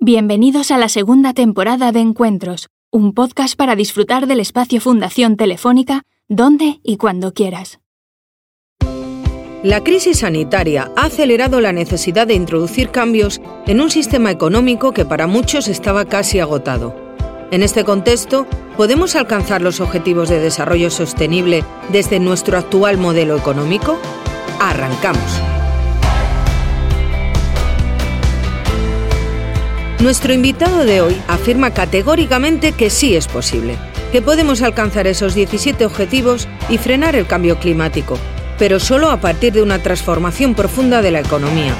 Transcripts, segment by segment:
Bienvenidos a la segunda temporada de Encuentros, un podcast para disfrutar del espacio Fundación Telefónica, donde y cuando quieras. La crisis sanitaria ha acelerado la necesidad de introducir cambios en un sistema económico que para muchos estaba casi agotado. En este contexto, ¿podemos alcanzar los objetivos de desarrollo sostenible desde nuestro actual modelo económico? Arrancamos. Nuestro invitado de hoy afirma categóricamente que sí es posible, que podemos alcanzar esos 17 objetivos y frenar el cambio climático, pero solo a partir de una transformación profunda de la economía.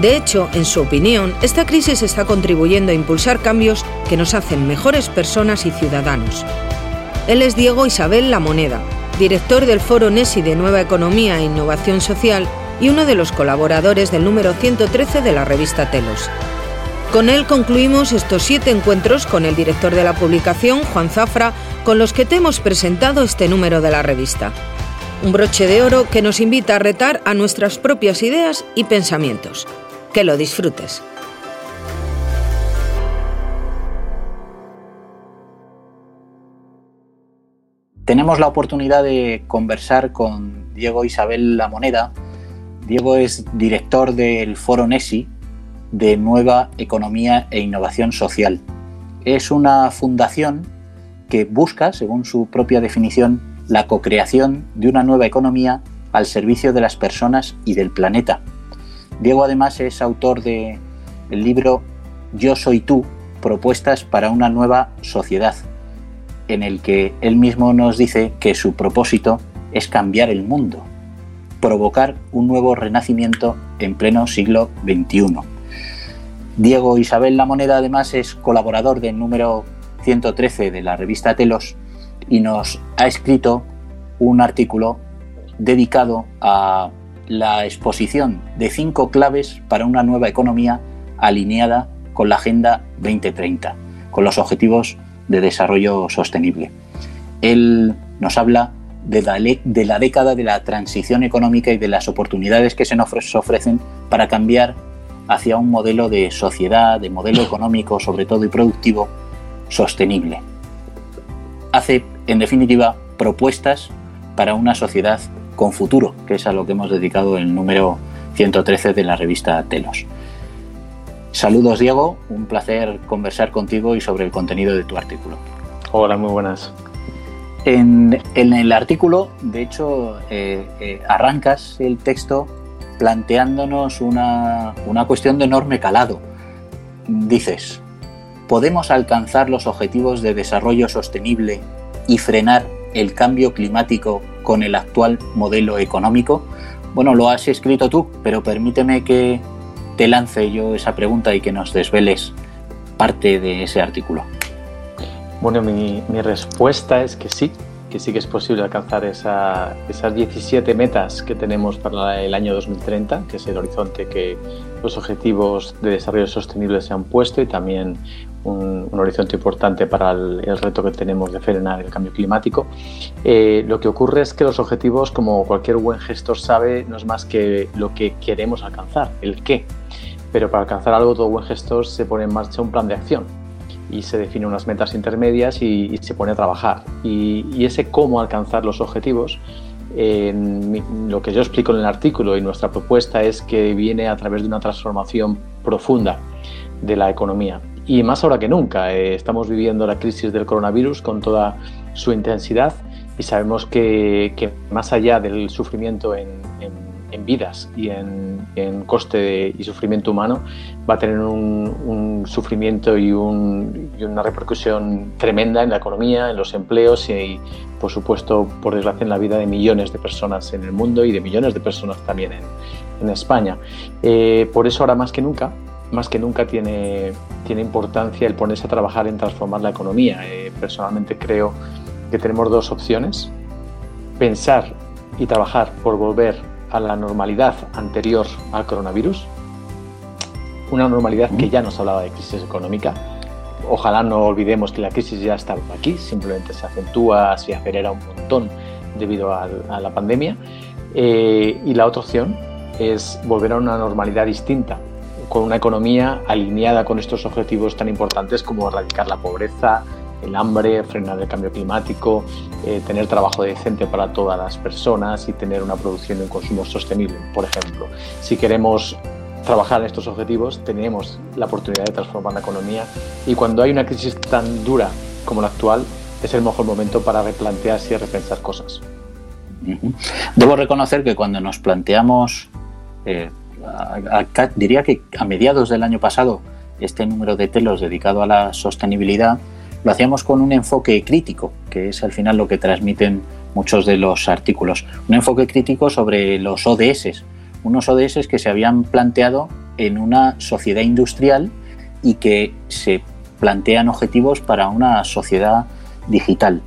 De hecho, en su opinión, esta crisis está contribuyendo a impulsar cambios que nos hacen mejores personas y ciudadanos. Él es Diego Isabel La Moneda, director del Foro NESI de Nueva Economía e Innovación Social y uno de los colaboradores del número 113 de la revista Telos. Con él concluimos estos siete encuentros con el director de la publicación, Juan Zafra, con los que te hemos presentado este número de la revista. Un broche de oro que nos invita a retar a nuestras propias ideas y pensamientos. Que lo disfrutes. Tenemos la oportunidad de conversar con Diego Isabel La Moneda. Diego es director del Foro NESI, de Nueva Economía e Innovación Social. Es una fundación que busca, según su propia definición, la cocreación de una nueva economía al servicio de las personas y del planeta. Diego además es autor del libro Yo soy tú, propuestas para una nueva sociedad, en el que él mismo nos dice que su propósito es cambiar el mundo, provocar un nuevo renacimiento en pleno siglo XXI. Diego Isabel La Moneda además es colaborador del número 113 de la revista Telos y nos ha escrito un artículo dedicado a la exposición de cinco claves para una nueva economía alineada con la Agenda 2030, con los Objetivos de Desarrollo Sostenible. Él nos habla de la, de la década de la transición económica y de las oportunidades que se nos ofrecen para cambiar hacia un modelo de sociedad, de modelo económico sobre todo y productivo sostenible. Hace, en definitiva, propuestas para una sociedad con futuro, que es a lo que hemos dedicado el número 113 de la revista Telos. Saludos Diego, un placer conversar contigo y sobre el contenido de tu artículo. Hola, muy buenas. En, el artículo, de hecho, eh, eh, arrancas el texto planteándonos una, cuestión de enorme calado. Dices, ¿podemos alcanzar los objetivos de desarrollo sostenible y frenar el cambio climático con el actual modelo económico? Bueno, lo has escrito tú, pero permíteme que te lance yo esa pregunta y que nos desveles parte de ese artículo. Bueno, mi, mi respuesta es que sí, que sí que es posible alcanzar esas 17 metas que tenemos para el año 2030, que es el horizonte que los objetivos de desarrollo sostenible se han puesto y también un, horizonte importante para el, reto que tenemos de frenar el cambio climático. Eh, lo que ocurre es que los objetivos, como cualquier buen gestor sabe, no es más que lo que queremos alcanzar, el qué. Pero para alcanzar algo, todo buen gestor se pone en marcha un plan de acción y se define unas metas intermedias y, se pone a trabajar. Y, ese cómo alcanzar los objetivos, lo que yo explico en el artículo y nuestra propuesta es que viene a través de una transformación profunda de la economía. Y más ahora que nunca, eh, estamos viviendo la crisis del coronavirus con toda su intensidad y sabemos que, más allá del sufrimiento en en vidas y en, coste y sufrimiento humano, va a tener un, sufrimiento y, una repercusión tremenda en la economía, en los empleos y, por supuesto, por desgracia, en la vida de millones de personas en el mundo y de millones de personas también en, España. Eh, por eso, ahora más que nunca, más que nunca tiene, tiene importancia el ponerse a trabajar en transformar la economía. Eh, personalmente creo que tenemos dos opciones. Pensar y trabajar por volver a la normalidad anterior al coronavirus, una normalidad que ya nos hablaba de crisis económica. Ojalá no olvidemos que la crisis ya estaba aquí, simplemente se acentúa, se acelera un montón debido a, la pandemia. Eh, y la otra opción es volver a una normalidad distinta, con una economía alineada con estos objetivos tan importantes como erradicar la pobreza, el hambre, frenar el cambio climático, eh, tener trabajo decente para todas las personas y tener una producción y un consumo sostenible, por ejemplo. Si queremos trabajar en estos objetivos, tenemos la oportunidad de transformar la economía y cuando hay una crisis tan dura como la actual, es el mejor momento para replantearse y repensar cosas. Debo reconocer que cuando nos planteamos, eh, diría que a mediados del año pasado, este número de telos dedicado a la sostenibilidad, lo hacíamos con un enfoque crítico, que es al final lo que transmiten muchos de los artículos. Un enfoque crítico sobre los ODS, unos ODS que se habían planteado en una sociedad industrial y que se plantean objetivos para una sociedad digital.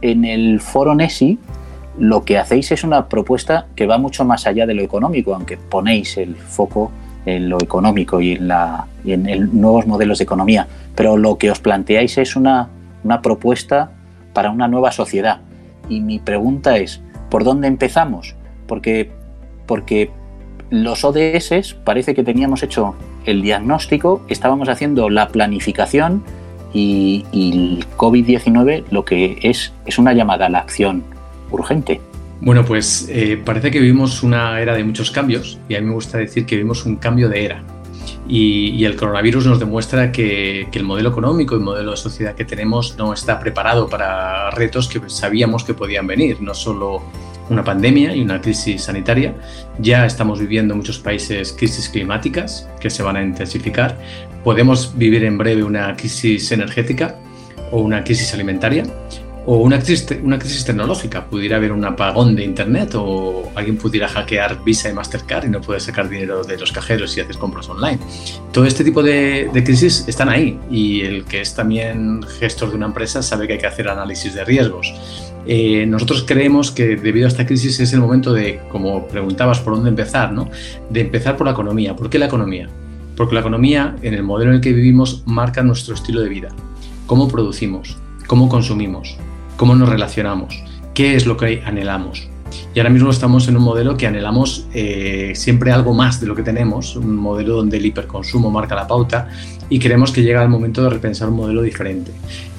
En el foro NESI lo que hacéis es una propuesta que va mucho más allá de lo económico, aunque ponéis el foco en lo económico y en, la, nuevos modelos de economía, pero lo que os planteáis es una, propuesta para una nueva sociedad. Y mi pregunta es, ¿por dónde empezamos? Porque, porque los ODS parece que teníamos hecho el diagnóstico, estábamos haciendo la planificación y, y el COVID-19 lo que es es una llamada a la acción urgente. Bueno, pues eh, parece que vivimos una era de muchos cambios y a mí me gusta decir que vivimos un cambio de era. Y, el coronavirus nos demuestra que, el modelo económico y el modelo de sociedad que tenemos no está preparado para retos que sabíamos que podían venir, no solo una pandemia y una crisis sanitaria, ya estamos viviendo en muchos países crisis climáticas que se van a intensificar, podemos vivir en breve una crisis energética o una crisis alimentaria o una crisis, una crisis tecnológica. Pudiera haber un apagón de Internet o alguien pudiera hackear Visa y Mastercard y no puede sacar dinero de los cajeros y hacer compras online. Todo este tipo de, crisis están ahí y el que es también gestor de una empresa sabe que hay que hacer análisis de riesgos. Eh, nosotros creemos que debido a esta crisis es el momento de, como preguntabas, por dónde empezar, ¿no? De empezar por la economía. ¿Por qué la economía? Porque la economía, en el modelo en el que vivimos, marca nuestro estilo de vida. Cómo producimos, cómo consumimos, cómo nos relacionamos, qué es lo que anhelamos. Y ahora mismo estamos en un modelo que anhelamos eh, siempre algo más de lo que tenemos, un modelo donde el hiperconsumo marca la pauta y creemos que llega el momento de repensar un modelo diferente.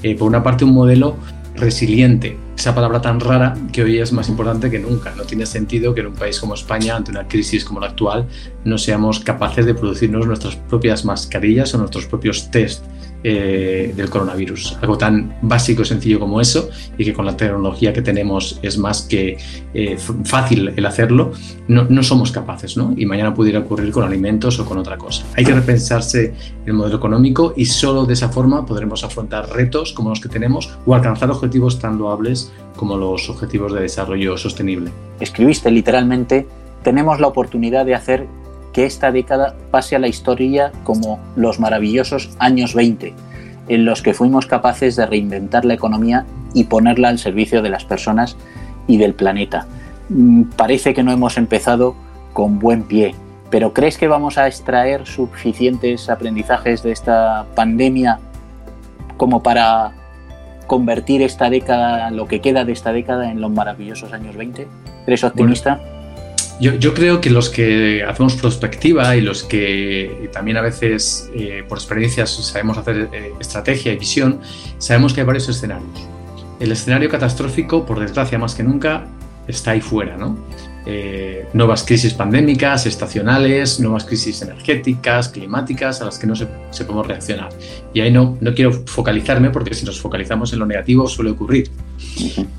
Eh, por una parte, un modelo resiliente, esa palabra tan rara que hoy es más importante que nunca. No tiene sentido que en un país como España, ante una crisis como la actual, no seamos capaces de producirnos nuestras propias mascarillas o nuestros propios test eh, del coronavirus. Algo tan básico y sencillo como eso y que con la tecnología que tenemos es más que eh, fácil el hacerlo, no, no, somos capaces, ¿no? Y mañana pudiera ocurrir con alimentos o con otra cosa. Hay que repensarse el modelo económico y solo de esa forma podremos afrontar retos como los que tenemos o alcanzar objetivos tan loables como los objetivos de desarrollo sostenible. Escribiste literalmente, tenemos la oportunidad de hacer que esta década pase a la historia como los maravillosos años 20, en los que fuimos capaces de reinventar la economía y ponerla al servicio de las personas y del planeta. Mm, parece que no hemos empezado con buen pie, pero ¿crees que vamos a extraer suficientes aprendizajes de esta pandemia como para convertir esta década, lo que queda de esta década, en los maravillosos años 20? ¿Eres optimista? Yo, creo que los que hacemos prospectiva y los que también a veces eh, por experiencias sabemos hacer eh, estrategia y visión, sabemos que hay varios escenarios. El escenario catastrófico, por desgracia más que nunca, está ahí fuera, ¿no? Eh, nuevas crisis pandémicas, estacionales, nuevas crisis energéticas, climáticas, a las que no se, podemos reaccionar. Y ahí no, no quiero focalizarme porque si nos focalizamos en lo negativo suele ocurrir.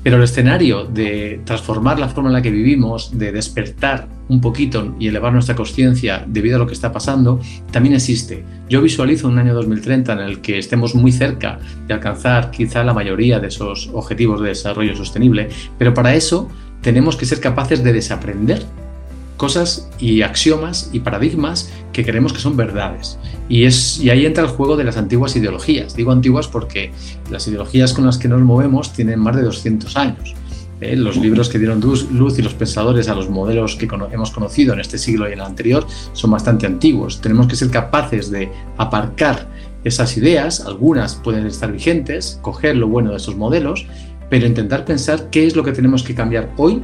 Pero el escenario de transformar la forma en la que vivimos, de despertar un poquito y elevar nuestra conciencia debido a lo que está pasando, también existe. Yo visualizo un año 2030 en el que estemos muy cerca de alcanzar quizá la mayoría de esos objetivos de desarrollo sostenible, pero para eso tenemos que ser capaces de desaprender cosas y axiomas y paradigmas que creemos que son verdades. Y, es, y ahí entra el juego de las antiguas ideologías. Digo antiguas porque las ideologías con las que nos movemos tienen más de 200 años. ¿eh? Los libros que dieron luz y los pensadores a los modelos que hemos conocido en este siglo y en el anterior son bastante antiguos. Tenemos que ser capaces de aparcar esas ideas, algunas pueden estar vigentes, coger lo bueno de esos modelos, pero intentar pensar qué es lo que tenemos que cambiar hoy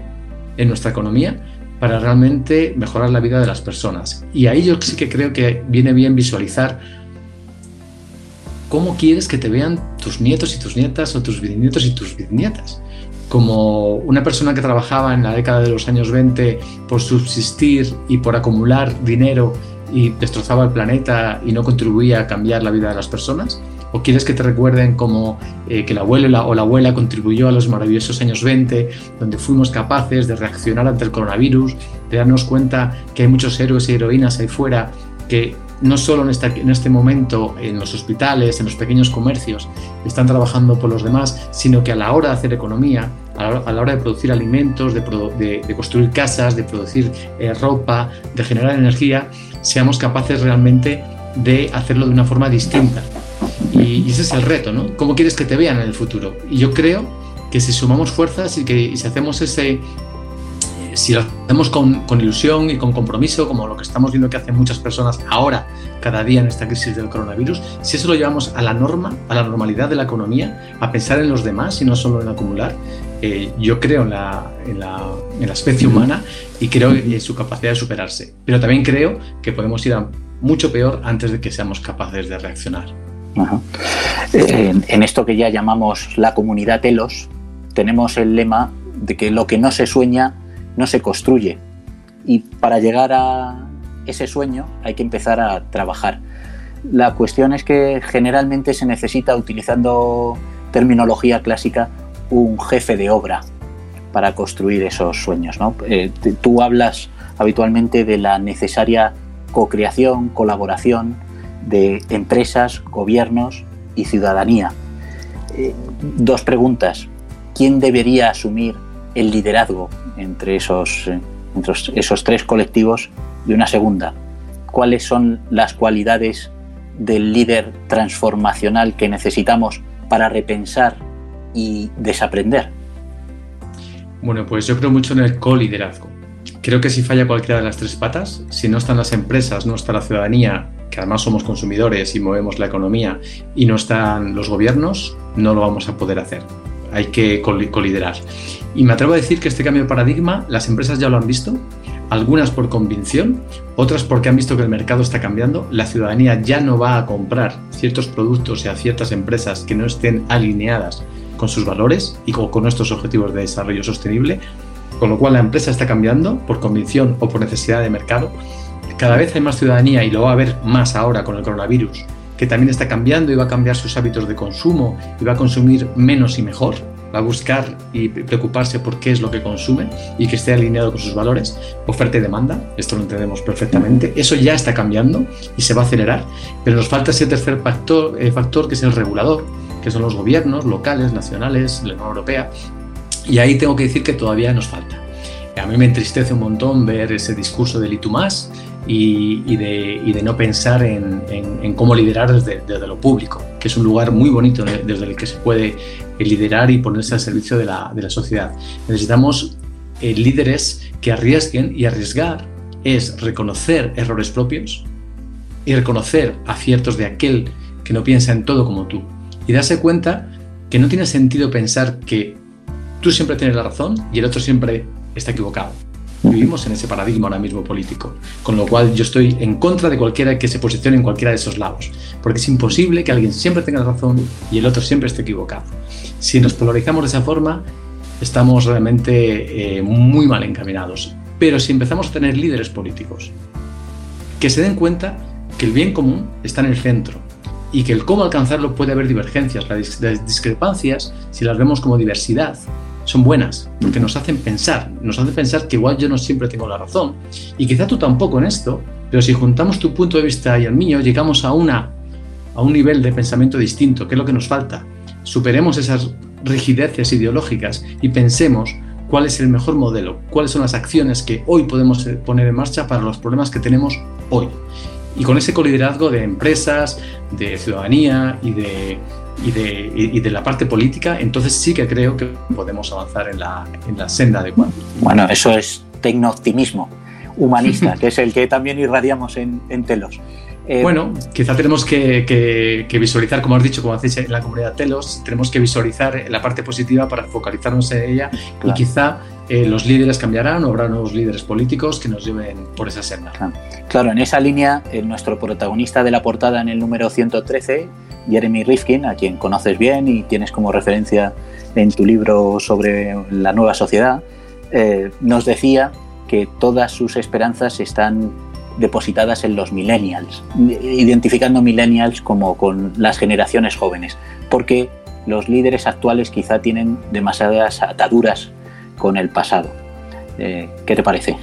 en nuestra economía para realmente mejorar la vida de las personas. Y ahí yo sí que creo que viene bien visualizar cómo quieres que te vean tus nietos y tus nietas o tus bisnietos y tus bisnietas. Como una persona que trabajaba en la década de los años 20 por subsistir y por acumular dinero y destrozaba el planeta y no contribuía a cambiar la vida de las personas? ¿O quieres que te recuerden como eh, que el abuelo o la abuela contribuyó a los maravillosos años 20, donde fuimos capaces de reaccionar ante el coronavirus, de darnos cuenta que hay muchos héroes y heroínas ahí fuera que no solo en, este momento en los hospitales, en los pequeños comercios, están trabajando por los demás, sino que a la hora de hacer economía, a la, hora de producir alimentos, de, construir casas, de producir eh, ropa, de generar energía, seamos capaces realmente de hacerlo de una forma distinta. Y, ese es el reto, ¿no? ¿Cómo quieres que te vean en el futuro? Y yo creo que si sumamos fuerzas y que si hacemos ese, si lo hacemos con, ilusión y con compromiso, como lo que estamos viendo que hacen muchas personas ahora, cada día en esta crisis del coronavirus, si eso lo llevamos a la norma, a la normalidad de la economía, a pensar en los demás y no solo en acumular, eh, yo creo en la, en, la, en la, especie humana y creo en su capacidad de superarse. Pero también creo que podemos ir a mucho peor antes de que seamos capaces de reaccionar. En, esto que ya llamamos la comunidad telos, tenemos el lema de que lo que no se sueña no se construye. Y para llegar a ese sueño hay que empezar a trabajar. La cuestión es que generalmente se necesita, utilizando terminología clásica, un jefe de obra para construir esos sueños. Eh, tú hablas habitualmente de la necesaria co-creación, colaboración de empresas, gobiernos y ciudadanía. Eh, dos preguntas. ¿Quién debería asumir el liderazgo entre esos, eh, entre esos tres colectivos y una segunda. ¿Cuáles son las cualidades del líder transformacional que necesitamos para repensar y desaprender? Bueno, pues yo creo mucho en el co-liderazgo. Creo que si falla cualquiera de las tres patas, si no están las empresas, no está la ciudadanía, que además somos consumidores y movemos la economía, y no están los gobiernos, no lo vamos a poder hacer hay que coliderar. Y me atrevo a decir que este cambio de paradigma las empresas ya lo han visto, algunas por convicción, otras porque han visto que el mercado está cambiando, la ciudadanía ya no va a comprar ciertos productos y a ciertas empresas que no estén alineadas con sus valores y con, nuestros objetivos de desarrollo sostenible, con lo cual la empresa está cambiando por convicción o por necesidad de mercado. Cada vez hay más ciudadanía y lo va a haber más ahora con el coronavirus que también está cambiando y va a cambiar sus hábitos de consumo y va a consumir menos y mejor, va a buscar y preocuparse por qué es lo que consume y que esté alineado con sus valores, oferta y demanda, esto lo entendemos perfectamente, eso ya está cambiando y se va a acelerar, pero nos falta ese tercer factor, eh, factor que es el regulador, que son los gobiernos locales, nacionales, la Unión Europea, y ahí tengo que decir que todavía nos falta. A mí me entristece un montón ver ese discurso del y más y, de, no pensar en, cómo liderar desde, lo público, que es un lugar muy bonito desde el que se puede liderar y ponerse al servicio de la, sociedad. Necesitamos eh, líderes que arriesguen y arriesgar es reconocer errores propios y reconocer aciertos de aquel que no piensa en todo como tú y darse cuenta que no tiene sentido pensar que tú siempre tienes la razón y el otro siempre está equivocado. Vivimos en ese paradigma ahora mismo político, con lo cual yo estoy en contra de cualquiera que se posicione en cualquiera de esos lados, porque es imposible que alguien siempre tenga razón y el otro siempre esté equivocado. Si nos polarizamos de esa forma, estamos realmente eh, muy mal encaminados. Pero si empezamos a tener líderes políticos que se den cuenta que el bien común está en el centro y que el cómo alcanzarlo puede haber divergencias, las discrepancias, si las vemos como diversidad, son buenas, porque nos hacen pensar, nos hacen pensar que igual yo no siempre tengo la razón, y quizá tú tampoco en esto, pero si juntamos tu punto de vista y el mío, llegamos a, una, a un nivel de pensamiento distinto, que es lo que nos falta. Superemos esas rigideces ideológicas y pensemos cuál es el mejor modelo, cuáles son las acciones que hoy podemos eh, poner en marcha para los problemas que tenemos hoy. Y con ese coliderazgo de empresas, de ciudadanía y de, y de, la parte política, entonces sí que creo que podemos avanzar en la, en la senda adecuada. Bueno, eso es tecno-optimismo humanista, que es el que también irradiamos en, en Telos. Eh, bueno, quizá tenemos que, visualizar, como has dicho, como hacéis en la comunidad Telos, tenemos que visualizar la parte positiva para focalizarnos en ella y quizá eh, los líderes cambiarán o habrá nuevos líderes políticos que nos lleven por esa senda. Claro, en esa línea, eh, nuestro protagonista de la portada en el número 113, Jeremy Rifkin, a quien conoces bien y tienes como referencia en tu libro sobre la nueva sociedad, nos decía que todas sus esperanzas están depositadas en los millennials, identificando millennials como con las generaciones jóvenes, porque los líderes actuales quizá tienen demasiadas ataduras con el pasado. Eh, ¿Qué te parece?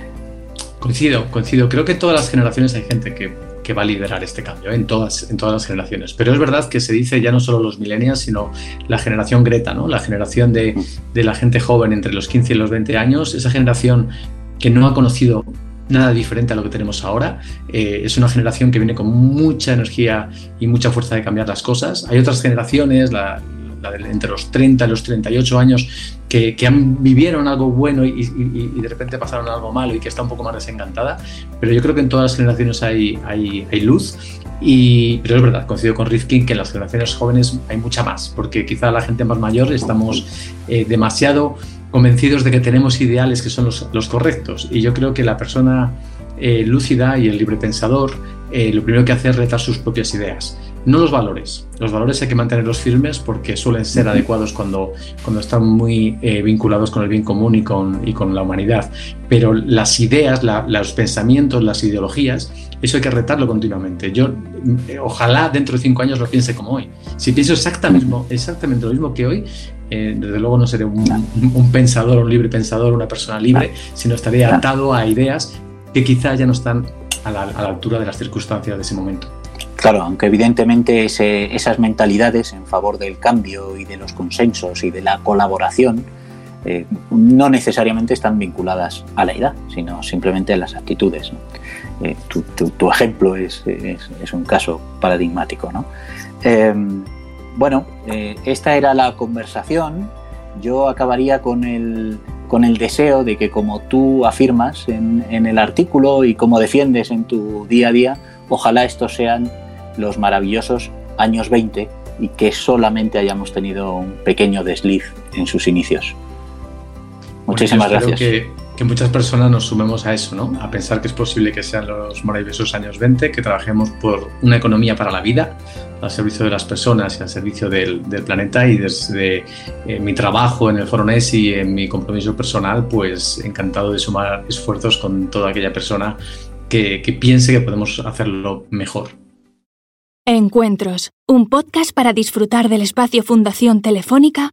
Coincido, coincido. Creo que en todas las generaciones hay gente que, va a liderar este cambio, ¿eh? en, todas, en todas las generaciones. Pero es verdad que se dice ya no solo los millennials, sino la generación Greta, ¿no? la generación de, de la gente joven entre los 15 y los 20 años, esa generación que no ha conocido nada diferente a lo que tenemos ahora. Eh, es una generación que viene con mucha energía y mucha fuerza de cambiar las cosas. Hay otras generaciones, la, de entre los 30 y los 38 años, que, han, vivieron algo bueno y, de repente pasaron algo malo y que está un poco más desencantada. Pero yo creo que en todas las generaciones hay, hay, hay luz. Y, pero es verdad, coincido con Rifkin que en las generaciones jóvenes hay mucha más, porque quizá la gente más mayor estamos eh, demasiado convencidos de que tenemos ideales que son los, correctos. Y yo creo que la persona eh, lúcida y el libre pensador eh, lo primero que hace es retar sus propias ideas. No los valores. Los valores hay que mantenerlos firmes porque suelen ser adecuados cuando, cuando están muy eh, vinculados con el bien común y con, y con la humanidad. Pero las ideas, los pensamientos, las ideologías, eso hay que retarlo continuamente. Yo ojalá dentro de cinco años lo piense como hoy. Si pienso exactamente, exactamente lo mismo que hoy, eh, desde luego no seré un, pensador, un libre pensador, una persona libre, sino estaré atado a ideas que quizá ya no están a la, altura de las circunstancias de ese momento. Claro, aunque evidentemente esas mentalidades en favor del cambio y de los consensos y de la colaboración eh, no necesariamente están vinculadas a la edad, sino simplemente a las actitudes. Eh, tu, ejemplo es, un caso paradigmático. ¿no? bueno, eh, esta era la conversación. Yo acabaría con el, con el deseo de que como tú afirmas en, el artículo y como defiendes en tu día a día, ojalá estos sean los maravillosos años 20 y que solamente hayamos tenido un pequeño desliz en sus inicios. Muchísimas gracias que muchas personas nos sumemos a eso, ¿no? A pensar que es posible que sean los maravillosos años 20, que trabajemos por una economía para la vida, al servicio de las personas y al servicio del, planeta y desde eh, mi trabajo en el Foro NES y en mi compromiso personal, pues encantado de sumar esfuerzos con toda aquella persona que, que piense que podemos hacerlo mejor. Encuentros, un podcast para disfrutar del espacio Fundación Telefónica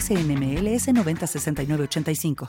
SNMLS 906985.